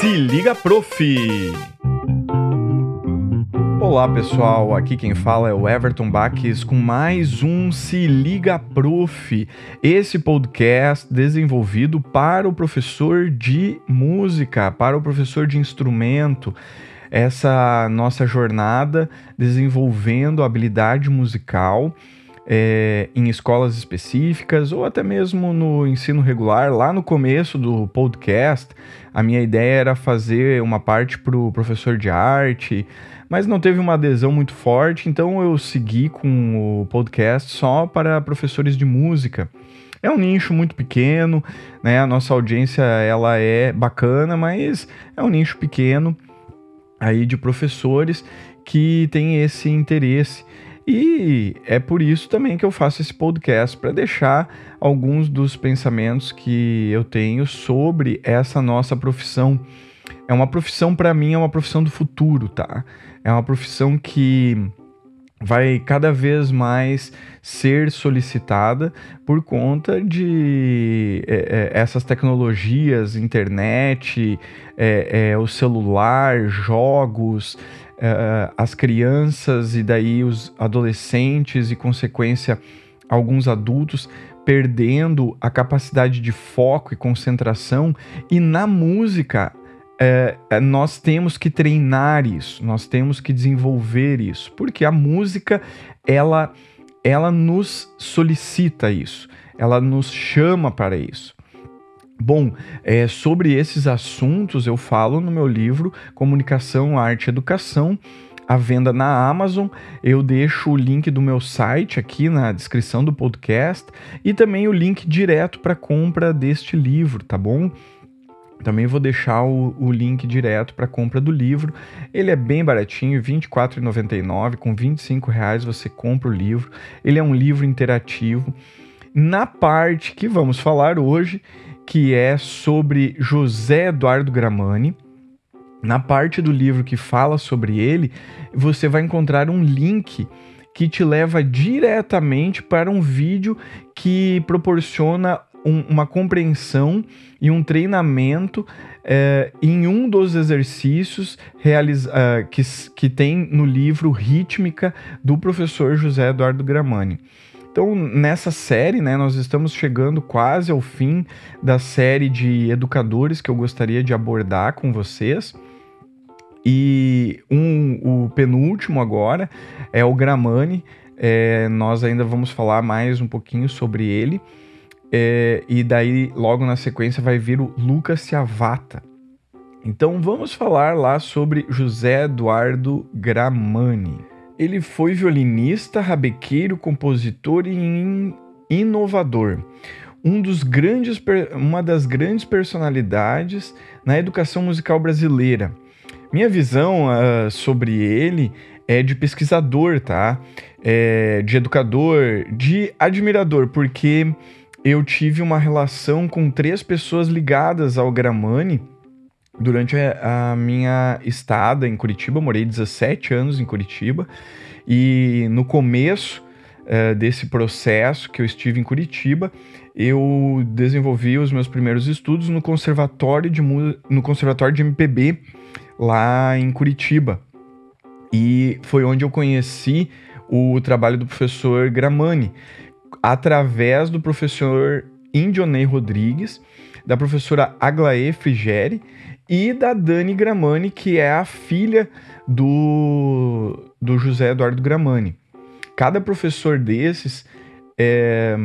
Se liga, prof! Olá pessoal, aqui quem fala é o Everton Baques com mais um Se Liga Prof, esse podcast desenvolvido para o professor de música, para o professor de instrumento, essa nossa jornada desenvolvendo habilidade musical é, em escolas específicas ou até mesmo no ensino regular. Lá no começo do podcast, a minha ideia era fazer uma parte para o professor de arte, mas não teve uma adesão muito forte, então eu segui com o podcast só para professores de música. É um nicho muito pequeno, né? A nossa audiência ela é bacana, mas é um nicho pequeno aí de professores que tem esse interesse. E é por isso também que eu faço esse podcast para deixar alguns dos pensamentos que eu tenho sobre essa nossa profissão. É uma profissão para mim é uma profissão do futuro, tá? É uma profissão que vai cada vez mais ser solicitada por conta de é, é, essas tecnologias, internet, é, é o celular, jogos, uh, as crianças e daí os adolescentes e, consequência, alguns adultos perdendo a capacidade de foco e concentração. E na música, uh, nós temos que treinar isso, nós temos que desenvolver isso, porque a música ela, ela nos solicita isso, ela nos chama para isso. Bom, é, sobre esses assuntos eu falo no meu livro Comunicação, Arte e Educação, à venda na Amazon. Eu deixo o link do meu site aqui na descrição do podcast e também o link direto para compra deste livro, tá bom? Também vou deixar o, o link direto para compra do livro. Ele é bem baratinho, R$ 24,99. Com R$ reais você compra o livro. Ele é um livro interativo. Na parte que vamos falar hoje, que é sobre José Eduardo Gramani. Na parte do livro que fala sobre ele, você vai encontrar um link que te leva diretamente para um vídeo que proporciona um, uma compreensão e um treinamento é, em um dos exercícios uh, que, que tem no livro Rítmica do professor José Eduardo Gramani. Então, nessa série, né, nós estamos chegando quase ao fim da série de educadores que eu gostaria de abordar com vocês. E um, o penúltimo agora é o Gramani. É, nós ainda vamos falar mais um pouquinho sobre ele. É, e daí, logo na sequência, vai vir o Lucas Ciavata. Então, vamos falar lá sobre José Eduardo Gramani. Ele foi violinista, rabequeiro, compositor e inovador. Um dos grandes, uma das grandes personalidades na educação musical brasileira. Minha visão uh, sobre ele é de pesquisador, tá? É de educador, de admirador, porque eu tive uma relação com três pessoas ligadas ao Gramani durante a, minha estada em Curitiba, morei 17 anos em Curitiba, e no começo uh, desse processo que eu estive em Curitiba, eu desenvolvi os meus primeiros estudos no conservatório de, no conservatório de MPB lá em Curitiba. E foi onde eu conheci o trabalho do professor Gramani, através do professor Indionei Rodrigues, da professora Aglaé Frigeri e da Dani Gramani, que é a filha do, do José Eduardo Gramani. Cada professor desses é,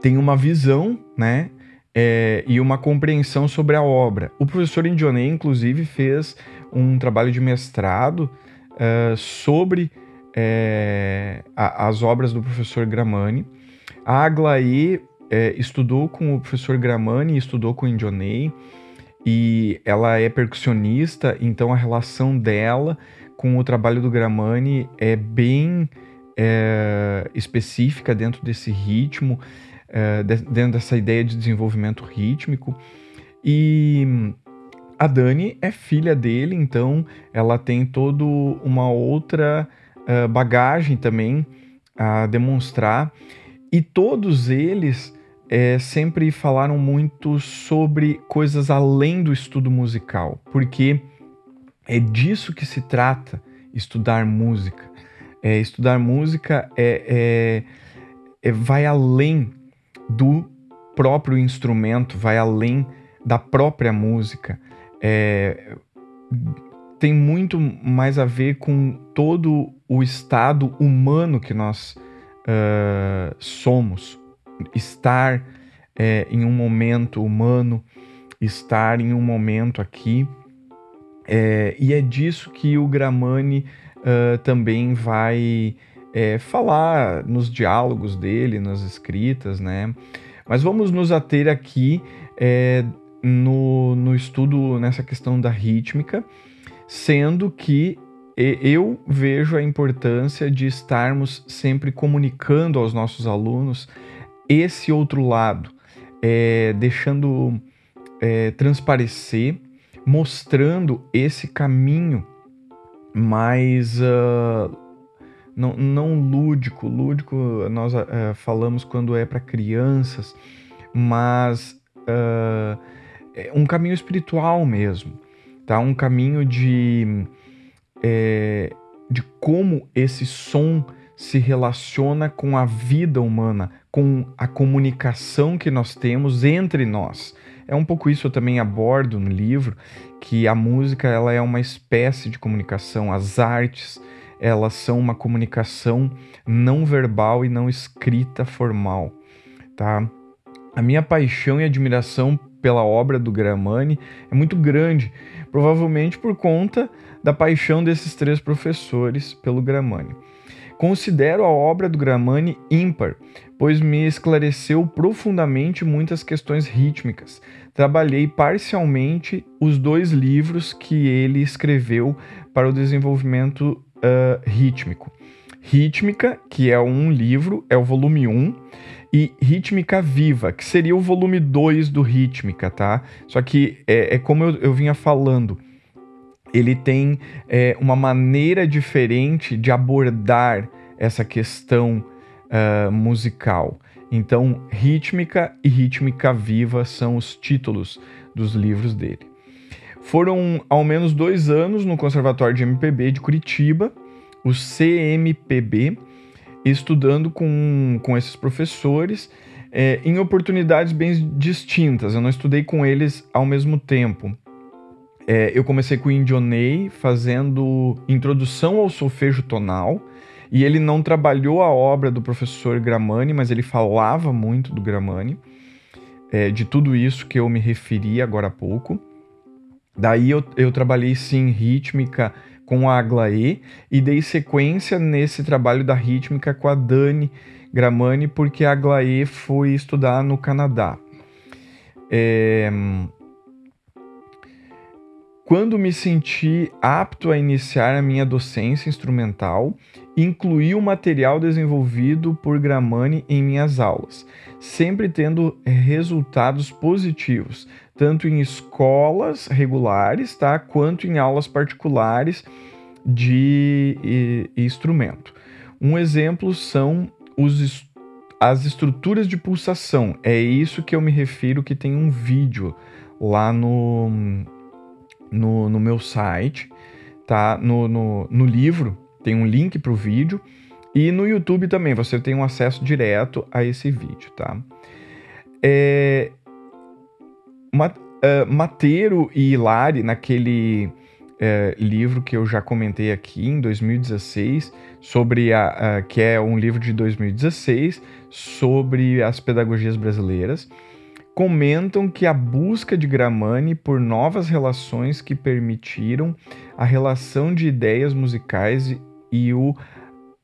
tem uma visão, né? É, e uma compreensão sobre a obra. O professor Indionei, inclusive, fez um trabalho de mestrado uh, sobre é, a, as obras do professor Gramani. A Aglaé é, estudou com o professor Gramani, estudou com o Indionei, e ela é percussionista, então a relação dela com o trabalho do Gramani é bem é, específica dentro desse ritmo, é, dentro dessa ideia de desenvolvimento rítmico. E a Dani é filha dele, então ela tem toda uma outra uh, bagagem também a demonstrar. E todos eles é, sempre falaram muito sobre coisas além do estudo musical, porque é disso que se trata estudar música. É, estudar música é, é, é, vai além do próprio instrumento, vai além da própria música. É, tem muito mais a ver com todo o estado humano que nós uh, somos. Estar é, em um momento humano, estar em um momento aqui. É, e é disso que o Gramani uh, também vai é, falar nos diálogos dele, nas escritas, né? Mas vamos nos ater aqui é, no, no estudo nessa questão da rítmica, sendo que eu vejo a importância de estarmos sempre comunicando aos nossos alunos esse outro lado, é, deixando é, transparecer, mostrando esse caminho mais uh, não, não lúdico. Lúdico nós uh, falamos quando é para crianças, mas uh, é um caminho espiritual mesmo, tá? Um caminho de, é, de como esse som se relaciona com a vida humana, com a comunicação que nós temos entre nós. É um pouco isso eu também abordo no livro, que a música ela é uma espécie de comunicação, as artes elas são uma comunicação não verbal e não escrita formal, tá? A minha paixão e admiração pela obra do Gramani é muito grande, provavelmente por conta da paixão desses três professores pelo Gramani. Considero a obra do Gramani ímpar, pois me esclareceu profundamente muitas questões rítmicas. Trabalhei parcialmente os dois livros que ele escreveu para o desenvolvimento uh, rítmico. Rítmica, que é um livro, é o volume 1, e Rítmica Viva, que seria o volume 2 do Rítmica, tá? Só que é, é como eu, eu, vinha falando, ele tem é, uma maneira diferente de abordar essa questão uh, musical. Então, Rítmica e Rítmica Viva são os títulos dos livros dele. Foram ao menos dois anos no Conservatório de MPB de Curitiba, o CMPB, estudando com, com esses professores é, em oportunidades bem distintas. Eu não estudei com eles ao mesmo tempo. É, eu comecei com o Indionei fazendo introdução ao solfejo tonal, e ele não trabalhou a obra do professor Gramani, mas ele falava muito do Gramani, é, de tudo isso que eu me referi agora há pouco. Daí eu, eu trabalhei sim rítmica com a Aglaé e dei sequência nesse trabalho da rítmica com a Dani Gramani, porque a Aglaé foi estudar no Canadá. É... Quando me senti apto a iniciar a minha docência instrumental, incluí o material desenvolvido por Gramani em minhas aulas, sempre tendo resultados positivos, tanto em escolas regulares, tá, quanto em aulas particulares de e, instrumento. Um exemplo são os, as estruturas de pulsação. É isso que eu me refiro que tem um vídeo lá no, no, no meu site, tá? No, no, no livro tem um link para o vídeo e no YouTube também você tem um acesso direto a esse vídeo, tá? É, uh, Mateiro e Hilari, naquele uh, livro que eu já comentei aqui em 2016, sobre a, uh, que é um livro de 2016 sobre as pedagogias brasileiras, comentam que a busca de Gramani por novas relações que permitiram a relação de ideias musicais e, o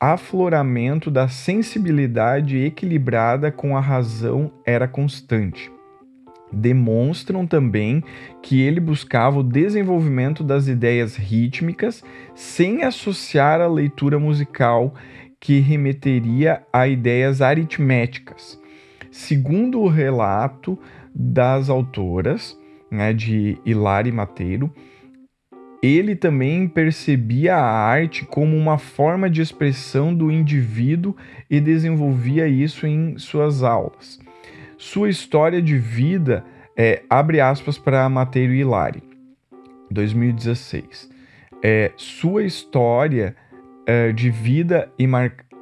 afloramento da sensibilidade equilibrada com a razão era constante demonstram também que ele buscava o desenvolvimento das ideias rítmicas sem associar a leitura musical que remeteria a ideias aritméticas. Segundo o relato das autoras, né, de Hilari Mateiro, ele também percebia a arte como uma forma de expressão do indivíduo e desenvolvia isso em suas aulas. Sua história de vida, é, abre aspas para Mateiro Hilari, 2016. É, sua história é, de vida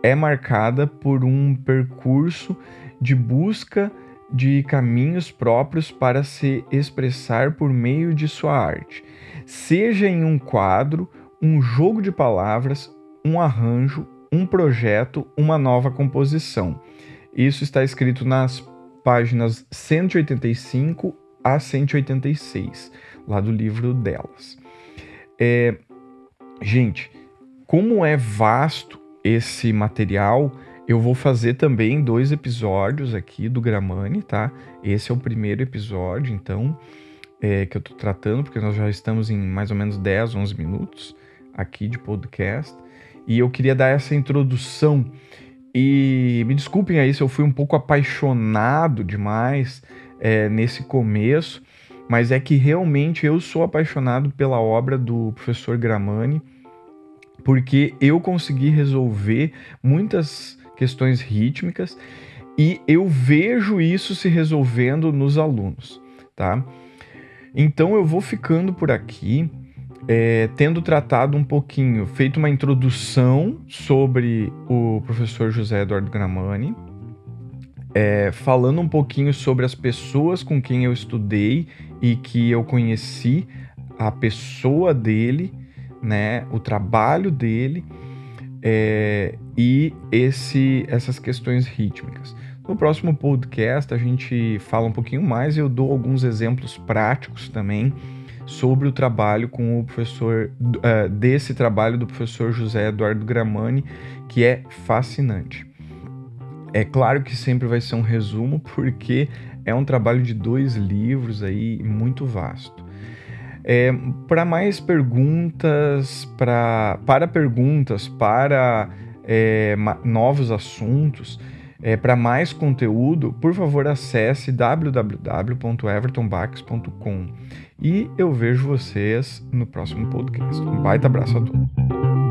é marcada por um percurso de busca de caminhos próprios para se expressar por meio de sua arte, seja em um quadro, um jogo de palavras, um arranjo, um projeto, uma nova composição. Isso está escrito nas páginas 185 a 186, lá do livro delas. É, gente, como é vasto esse material, eu vou fazer também dois episódios aqui do Gramani, tá? Esse é o primeiro episódio, então, é, que eu tô tratando, porque nós já estamos em mais ou menos 10, 11 minutos aqui de podcast. E eu queria dar essa introdução. E me desculpem aí se eu fui um pouco apaixonado demais é, nesse começo, mas é que realmente eu sou apaixonado pela obra do professor Gramani, porque eu consegui resolver muitas questões rítmicas e eu vejo isso se resolvendo nos alunos, tá? Então eu vou ficando por aqui, é, tendo tratado um pouquinho, feito uma introdução sobre o professor José Eduardo Gramani, é, falando um pouquinho sobre as pessoas com quem eu estudei e que eu conheci a pessoa dele, né, o trabalho dele é, e esse, essas questões rítmicas. No próximo podcast a gente fala um pouquinho mais e eu dou alguns exemplos práticos também sobre o trabalho com o professor, uh, desse trabalho do professor José Eduardo Gramani, que é fascinante. É claro que sempre vai ser um resumo, porque é um trabalho de dois livros aí muito vasto. É, para mais perguntas, pra, para perguntas, para é, novos assuntos, é, para mais conteúdo, por favor acesse www.evertonbax.com e eu vejo vocês no próximo podcast. Um baita abraço a todos.